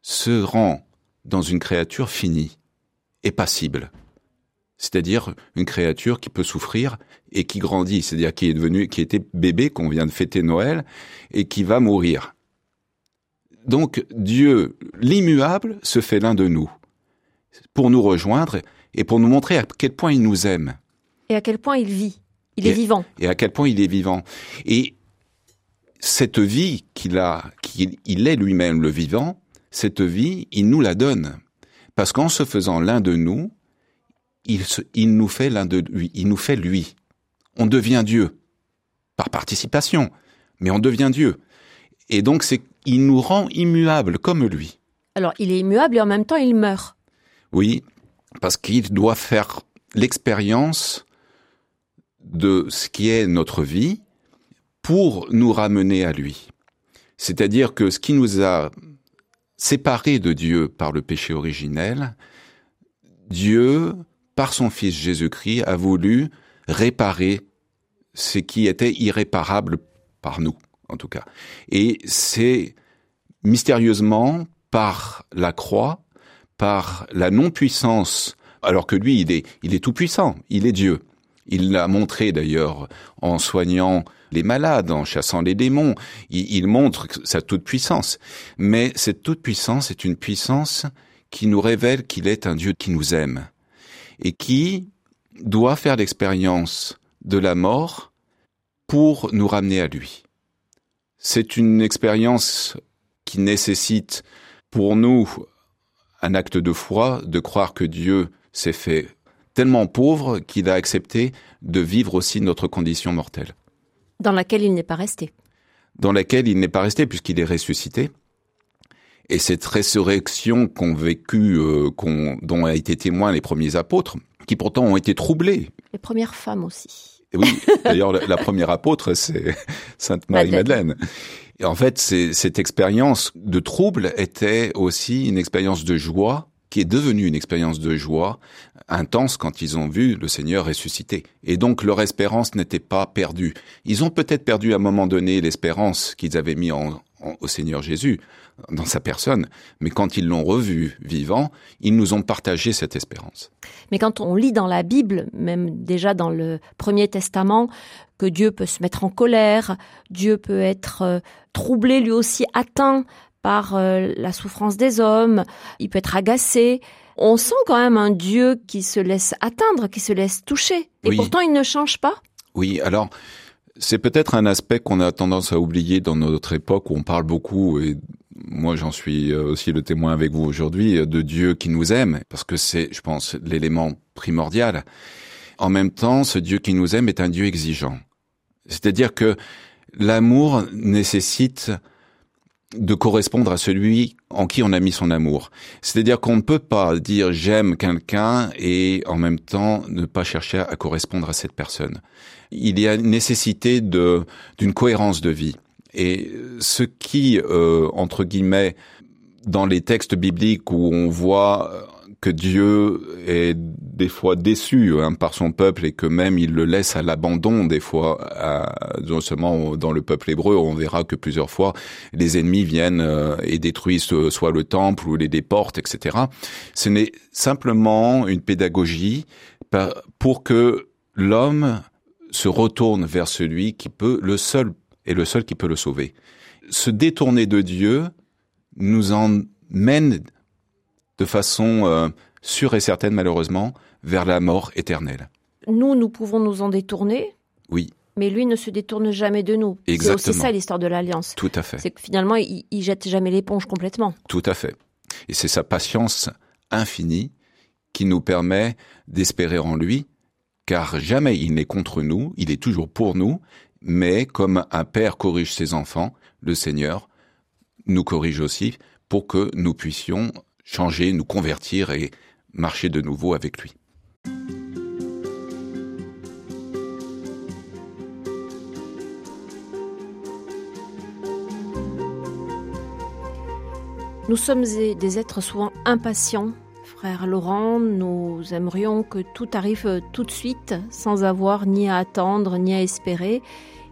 se rend dans une créature finie et passible. C'est-à-dire une créature qui peut souffrir et qui grandit, c'est-à-dire qui est devenu, qui était bébé, qu'on vient de fêter Noël, et qui va mourir. Donc Dieu, l'immuable, se fait l'un de nous, pour nous rejoindre et pour nous montrer à quel point il nous aime.
Et à quel point il vit. Il est vivant.
Et à quel point il est vivant. Et cette vie qu'il a, qu'il est lui-même le vivant, cette vie, il nous la donne. Parce qu'en se faisant l'un de nous, il, il nous fait l'un de lui, il nous fait lui. On devient Dieu. Par participation. Mais on devient Dieu. Et donc, c'est, il nous rend immuables comme lui.
Alors, il est immuable et en même temps, il meurt.
Oui, parce qu'il doit faire l'expérience de ce qui est notre vie pour nous ramener à lui. C'est-à-dire que ce qui nous a séparés de Dieu par le péché originel, Dieu, par son Fils Jésus-Christ, a voulu réparer ce qui était irréparable par nous, en tout cas. Et c'est mystérieusement par la croix par la non-puissance, alors que lui, il est, tout puissant, il est Dieu. Il l'a montré d'ailleurs en soignant les malades, en chassant les démons. Il, il montre sa toute-puissance. Mais cette toute-puissance est une puissance qui nous révèle qu'il est un Dieu qui nous aime et qui doit faire l'expérience de la mort pour nous ramener à lui. C'est une expérience qui nécessite pour nous un acte de foi de croire que Dieu s'est fait tellement pauvre qu'il a accepté de vivre aussi notre condition mortelle.
Dans laquelle il n'est pas resté.
Dans laquelle il n'est pas resté puisqu'il est ressuscité. Et cette résurrection qu'ont vécu, euh, dont a été témoin les premiers apôtres, qui pourtant ont été troublés.
Les premières femmes aussi.
Oui, d'ailleurs la, première apôtre, c'est Sainte Marie-Madeleine. Et en fait, cette expérience de trouble était aussi une expérience de joie qui est devenue une expérience de joie intense quand ils ont vu le Seigneur ressusciter. Et donc leur espérance n'était pas perdue. Ils ont peut-être perdu à un moment donné l'espérance qu'ils avaient mis en, au Seigneur Jésus dans sa personne, mais quand ils l'ont revu vivant, ils nous ont partagé cette espérance.
Mais quand on lit dans la Bible, même déjà dans le Premier Testament, que Dieu peut se mettre en colère, Dieu peut être euh, troublé lui aussi, atteint par euh, la souffrance des hommes, il peut être agacé. On sent quand même un Dieu qui se laisse atteindre, qui se laisse toucher. Et pourtant, il ne change pas.
Oui, alors c'est peut-être un aspect qu'on a tendance à oublier dans notre époque où on parle beaucoup, et moi j'en suis euh, aussi le témoin avec vous aujourd'hui, de Dieu qui nous aime, parce que c'est, je pense, l'élément primordial. En même temps, ce Dieu qui nous aime est un Dieu exigeant. C'est-à-dire que l'amour nécessite de correspondre à celui en qui on a mis son amour. C'est-à-dire qu'on ne peut pas dire j'aime quelqu'un et en même temps ne pas chercher à correspondre à cette personne. Il y a une nécessité d'une cohérence de vie. Et ce qui, euh, entre guillemets, dans les textes bibliques où on voit que Dieu est des fois déçu hein, par son peuple et que même il le laisse à l'abandon des fois, non seulement dans le peuple hébreu, on verra que plusieurs fois les ennemis viennent euh, et détruisent euh, soit le temple ou les déportent, etc. Ce n'est simplement une pédagogie pour que l'homme se retourne vers celui qui peut, le seul, et le seul qui peut le sauver. Se détourner de Dieu nous emmène de façon euh, sûre et certaine, malheureusement, vers la mort éternelle.
Nous, nous pouvons nous en détourner
Oui.
mais lui ne se détourne jamais de nous. C'est
Exactement.
aussi ça l'histoire de l'alliance.
Tout à fait.
C'est que finalement, il, il jette jamais l'éponge complètement.
Tout à fait. Et c'est sa patience infinie qui nous permet d'espérer en lui, car jamais il n'est contre nous, il est toujours pour nous, mais comme un père corrige ses enfants, le Seigneur nous corrige aussi pour que nous puissions changer, nous convertir et marcher de nouveau avec lui.
Nous sommes des êtres souvent impatients. Frère Laurent, nous aimerions que tout arrive tout de suite, sans avoir ni à attendre, ni à espérer.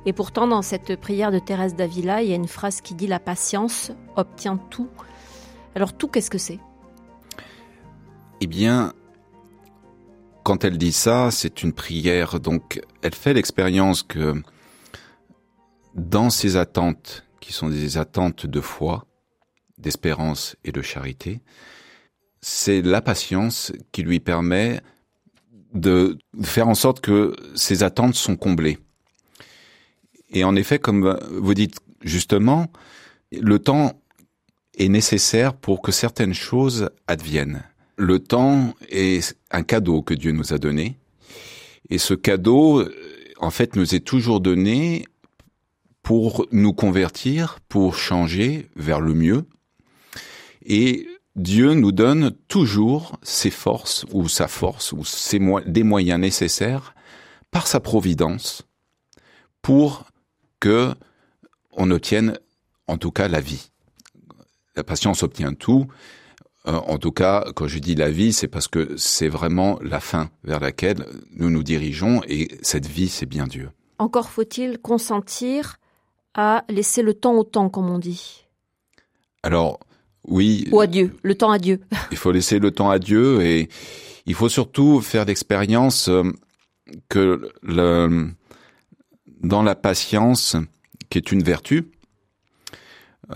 Et pourtant, dans cette prière de Thérèse d'Avila, il y a une phrase qui dit La patience obtient tout. Alors, tout, qu'est-ce que c'est?
Eh bien, quand elle dit ça, c'est une prière. Donc, elle fait l'expérience que dans ses attentes, qui sont des attentes de foi, d'espérance et de charité, c'est la patience qui lui permet de faire en sorte que ses attentes sont comblées. Et en effet, comme vous dites justement, le temps est nécessaire pour que certaines choses adviennent. Le temps est un cadeau que Dieu nous a donné. Et ce cadeau, en fait, nous est toujours donné pour nous convertir, pour changer vers le mieux. Et Dieu nous donne toujours ses forces ou sa force ou ses mo des moyens nécessaires par sa providence pour que on obtienne en tout cas la vie. La patience obtient tout. Euh, en tout cas, quand je dis la vie, c'est parce que c'est vraiment la fin vers laquelle nous nous dirigeons et cette vie, c'est bien Dieu.
Encore faut-il consentir à laisser le temps au temps, comme on dit.
Alors, oui.
Ou à Dieu, le temps à Dieu.
Il faut laisser le temps à Dieu et il faut surtout faire l'expérience que le, dans la patience, qui est une vertu,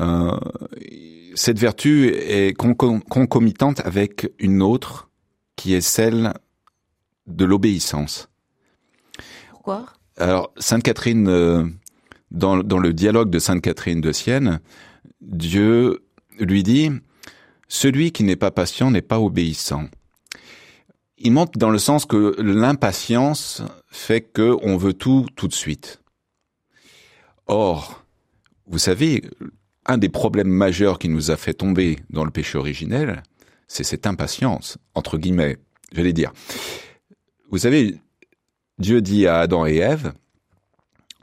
euh, cette vertu est concomitante avec une autre qui est celle de l'obéissance.
Pourquoi?
Alors, Sainte Catherine, euh, dans, dans le dialogue de Sainte Catherine de Sienne, Dieu lui dit, celui qui n'est pas patient n'est pas obéissant. Il montre dans le sens que l'impatience fait que on veut tout tout de suite. Or, vous savez, un des problèmes majeurs qui nous a fait tomber dans le péché originel, c'est cette impatience, entre guillemets, j'allais dire. Vous savez, Dieu dit à Adam et Ève,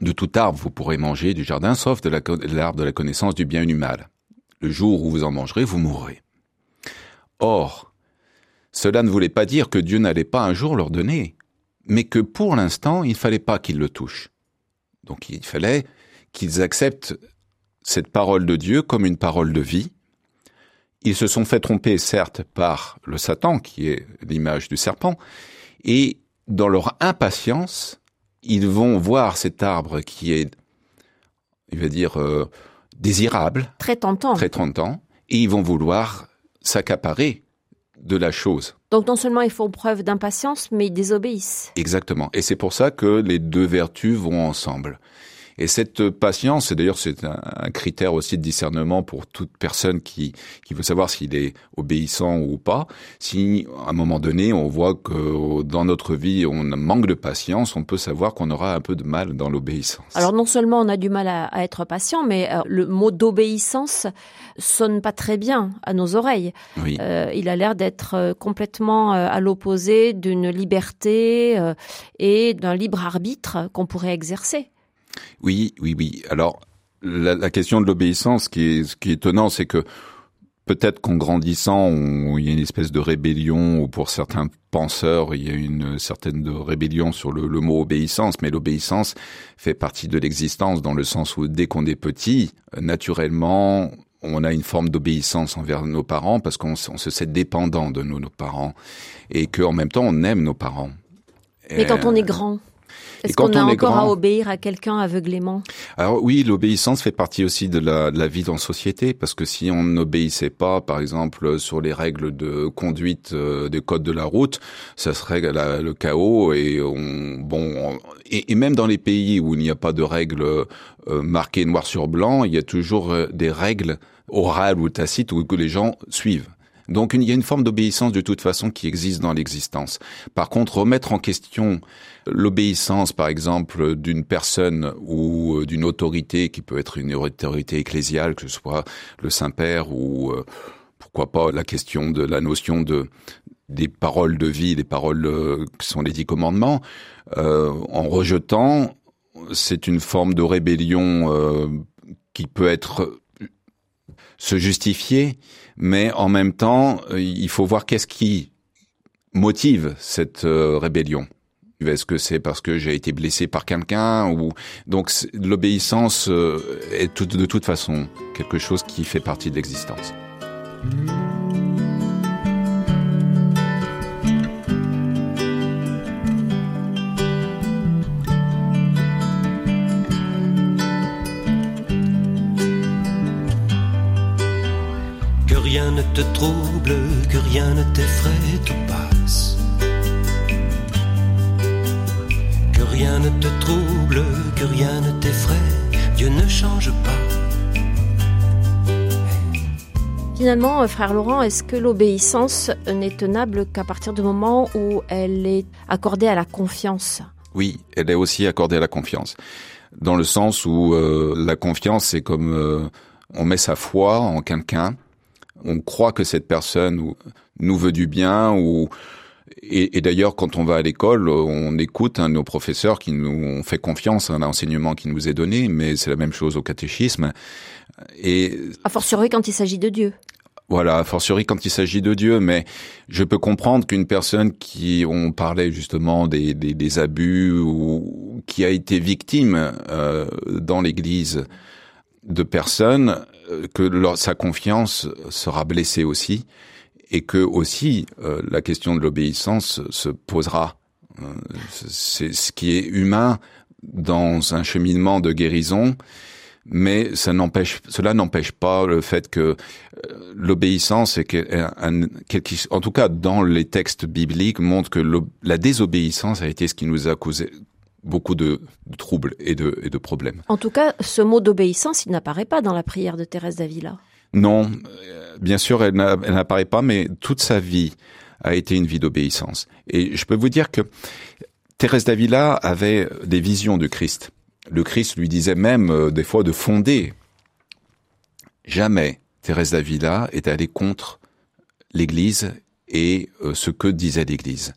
de tout arbre vous pourrez manger du jardin, sauf de l'arbre de la connaissance du bien et du mal. Le jour où vous en mangerez, vous mourrez. Or, cela ne voulait pas dire que Dieu n'allait pas un jour leur donner, mais que pour l'instant, il ne fallait pas qu'ils le touchent. Donc il fallait qu'ils acceptent cette parole de Dieu comme une parole de vie. Ils se sont fait tromper, certes, par le Satan, qui est l'image du serpent, et dans leur impatience, ils vont voir cet arbre qui est, il va dire, euh, désirable,
très tentant,
très tentant, et ils vont vouloir s'accaparer de la chose.
Donc non seulement ils font preuve d'impatience, mais ils désobéissent.
Exactement. Et c'est pour ça que les deux vertus vont ensemble. Et cette patience, et d'ailleurs c'est un, un, critère aussi de discernement pour toute personne qui, qui veut savoir s'il est obéissant ou pas, si à un moment donné on voit que dans notre vie on manque de patience, on peut savoir qu'on aura un peu de mal dans l'obéissance.
Alors non seulement on a du mal à, à être patient, mais euh, le mot d'obéissance sonne pas très bien à nos oreilles.
Oui.
Euh, il a l'air d'être euh, complètement à l'opposé d'une liberté et d'un libre arbitre qu'on pourrait exercer.
Oui, oui, oui. Alors, la, la question de l'obéissance, ce qui est, ce qui est étonnant, c'est que peut-être qu'en grandissant, on, il y a une espèce de rébellion, ou pour certains penseurs, il y a une certaine de rébellion sur le, le mot obéissance, mais l'obéissance fait partie de l'existence dans le sens où dès qu'on est petit, naturellement, on a une forme d'obéissance envers nos parents parce qu'on on se sait dépendant de nos, nos parents et qu'en même temps, on aime nos parents.
Mais quand on est grand Est-ce qu'on a encore à obéir à quelqu'un aveuglément?
Alors oui, l'obéissance fait partie aussi de la, de la vie dans la société, parce que si on n'obéissait pas, par exemple, sur les règles de conduite euh, des codes de la route, ça serait le chaos et on, bon, et, même dans les pays où il n'y a pas de règles euh, marquées noir sur blanc, il y a toujours euh, des règles orales ou tacites où que les gens suivent. Donc il y a une forme d'obéissance de toute façon qui existe dans l'existence. Par contre, remettre en question l'obéissance, par exemple, d'une personne ou euh, d'une autorité qui peut être une autorité ecclésiale, que ce soit le Saint-Père ou euh, pourquoi pas la question de la notion de des paroles de vie, des paroles euh, qui sont les dix commandements, en rejetant, c'est une forme de rébellion qui peut être se justifier, mais en même temps, il faut voir qu'est-ce qui motive cette rébellion. Est-ce que c'est parce que j'ai été blessé par quelqu'un ou donc l'obéissance euh, est de toute façon quelque chose qui fait partie de l'existence.
Rien ne te trouble, que rien ne t'effraie, tout passe rien ne te trouble, que rien ne t'effraie, Dieu ne change pas.
Finalement, euh, frère Laurent, est-ce que l'obéissance n'est tenable qu'à partir du moment où elle est accordée à la confiance?
Oui, elle est aussi accordée à la confiance. Dans le sens où euh, la confiance, c'est comme euh, on met sa foi en quelqu'un, on croit que cette personne nous veut du bien ou et, et d'ailleurs, quand on va à l'école, on écoute de nos professeurs qui nous on fait confiance à l'enseignement qui nous est donné, mais c'est la même chose au catéchisme.
Et a fortiori quand il s'agit de Dieu.
Voilà, a fortiori quand il s'agit de Dieu, mais je peux comprendre qu'une personne qui, on parlait justement des, des, des abus ou qui a été victime euh, dans l'Église de personnes, que leur, sa confiance sera blessée aussi et que aussi euh, la question de l'obéissance se posera. Euh, c'est ce qui est humain dans un cheminement de guérison, mais cela n'empêche pas le fait que euh, l'obéissance, en tout cas dans les textes bibliques, montre que la désobéissance a été ce qui nous a causé beaucoup de, troubles et de, et de problèmes.
En tout cas, ce mot d'obéissance, il n'apparaît pas dans la prière de Thérèse d'Avila.
Non, bien sûr, elle n'apparaît pas, mais toute sa vie a été une vie d'obéissance. Et je peux vous dire que Thérèse d'Avila avait des visions de Christ. Le Christ lui disait même euh, des fois de fonder. Jamais Thérèse d'Avila est allée contre l'Église et euh, ce que disait l'Église.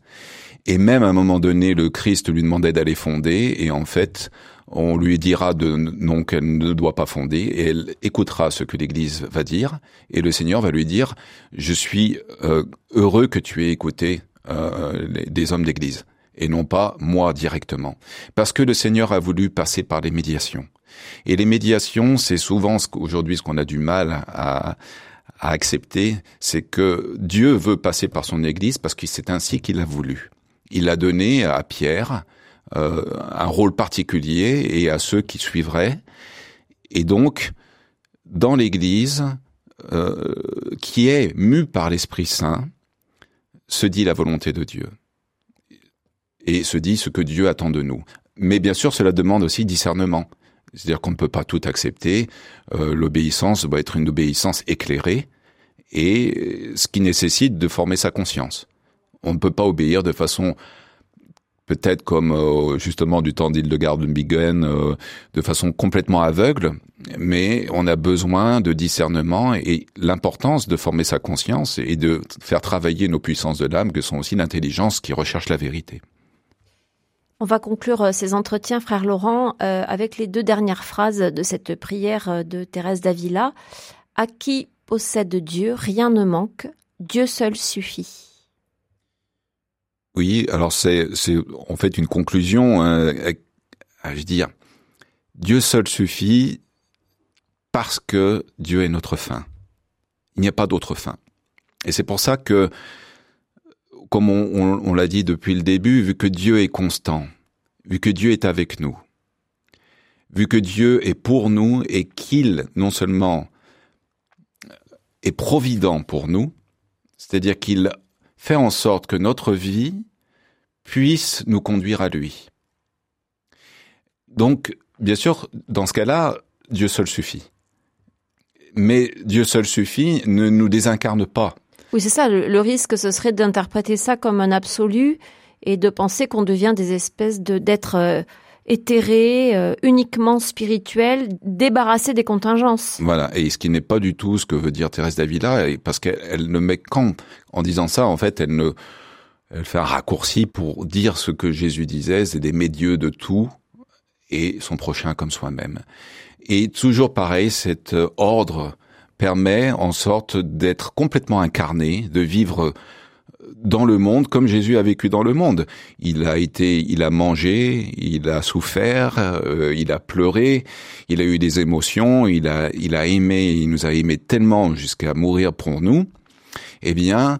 Et même à un moment donné, le Christ lui demandait d'aller fonder, et en fait, on lui dira de non qu'elle ne doit pas fonder et elle écoutera ce que l'Église va dire et le Seigneur va lui dire je suis euh, heureux que tu aies écouté euh, des hommes d'Église et non pas moi directement parce que le Seigneur a voulu passer par les médiations et les médiations c'est souvent ce aujourd'hui ce qu'on a du mal à à accepter, c'est que Dieu veut passer par son Église parce que c'est ainsi qu'il a voulu. Il a donné à Pierre euh, un rôle particulier et à ceux qui suivraient. Et donc, dans l'Église, euh, qui est mue par l'Esprit Saint, se dit la volonté de Dieu et se dit ce que Dieu attend de nous. Mais bien sûr, cela demande aussi discernement. C'est-à-dire qu'on ne peut pas tout accepter. Euh, l'obéissance doit être une obéissance éclairée et ce qui nécessite de former sa conscience. On ne peut pas obéir de façon peut-être comme euh, justement du temps d'Hildegard-Bingen, euh, de façon complètement aveugle, mais on a besoin de discernement et l'importance de former sa conscience et de faire travailler nos puissances de l'âme, que sont aussi l'intelligence qui recherche la vérité.
On va conclure euh, ces entretiens, frère Laurent, avec les deux dernières phrases de cette prière de Thérèse d'Avila. À qui possède Dieu, rien ne manque, Dieu seul suffit.
Oui, alors c'est en fait une conclusion. Hein, à, je dire, Dieu seul suffit parce que Dieu est notre fin. Il n'y a pas d'autre fin. Et c'est pour ça que, comme on, on l'a dit depuis le début, vu que Dieu est constant, vu que Dieu est avec nous, vu que Dieu est pour nous et qu'il non seulement est provident pour nous, c'est-à-dire qu'il fait en sorte que notre vie puisse nous conduire à lui. Donc, bien sûr, dans ce cas-là, Dieu seul suffit. Mais Dieu seul suffit ne nous désincarne pas.
Oui, c'est ça. Le, risque, ce serait d'interpréter ça comme un absolu et de penser qu'on devient des espèces de d'êtres euh, éthérés, euh, uniquement spirituels, débarrassés des contingences.
Voilà. Et ce qui n'est pas du tout ce que veut dire Thérèse d'Avila, parce qu'elle ne met qu'en en disant ça, en fait, elle ne elle fait un raccourci pour dire ce que Jésus disait, c'est des médieux de tout et son prochain comme soi-même. Et toujours pareil, cet ordre permet en sorte d'être complètement incarné, de vivre dans le monde comme Jésus a vécu dans le monde. Il a été, il a mangé, il a souffert, euh, il a pleuré, il a eu des émotions, il a, il a aimé, il nous a aimé tellement jusqu'à mourir pour nous. Eh bien,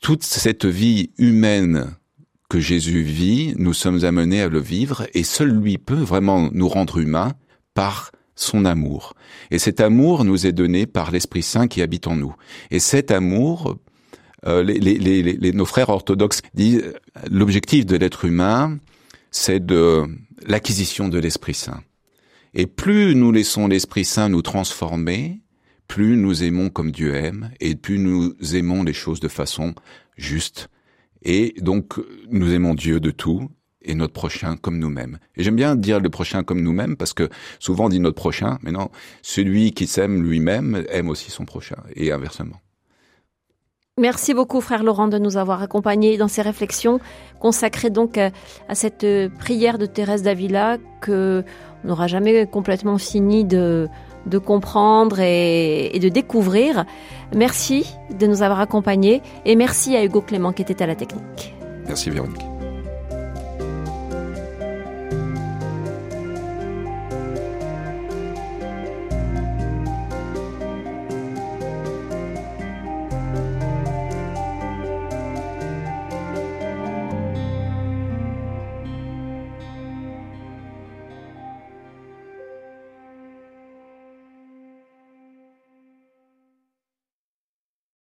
toute cette vie humaine que Jésus vit, nous sommes amenés à le vivre et seul lui peut vraiment nous rendre humains par son amour. Et cet amour nous est donné par l'Esprit Saint qui habite en nous. Et cet amour, euh, les, nos frères orthodoxes disent, l'objectif de l'être humain, c'est de l'acquisition de l'Esprit Saint. Et plus nous laissons l'Esprit Saint nous transformer, plus nous aimons comme Dieu aime, et plus nous aimons les choses de façon juste. Et donc, nous aimons Dieu de tout, et notre prochain comme nous-mêmes. Et j'aime bien dire le prochain comme nous-mêmes parce que souvent on dit notre prochain, mais non, celui qui s'aime lui-même aime aussi son prochain et inversement.
Merci beaucoup, frère Laurent, de nous avoir accompagnés dans ces réflexions consacrées donc euh, à cette euh, prière de Thérèse d'Avila que on n'aura jamais complètement fini de, de comprendre et, et, de découvrir. Merci de nous avoir accompagnés et merci à Hugo Clément qui était à la technique.
Merci Véronique.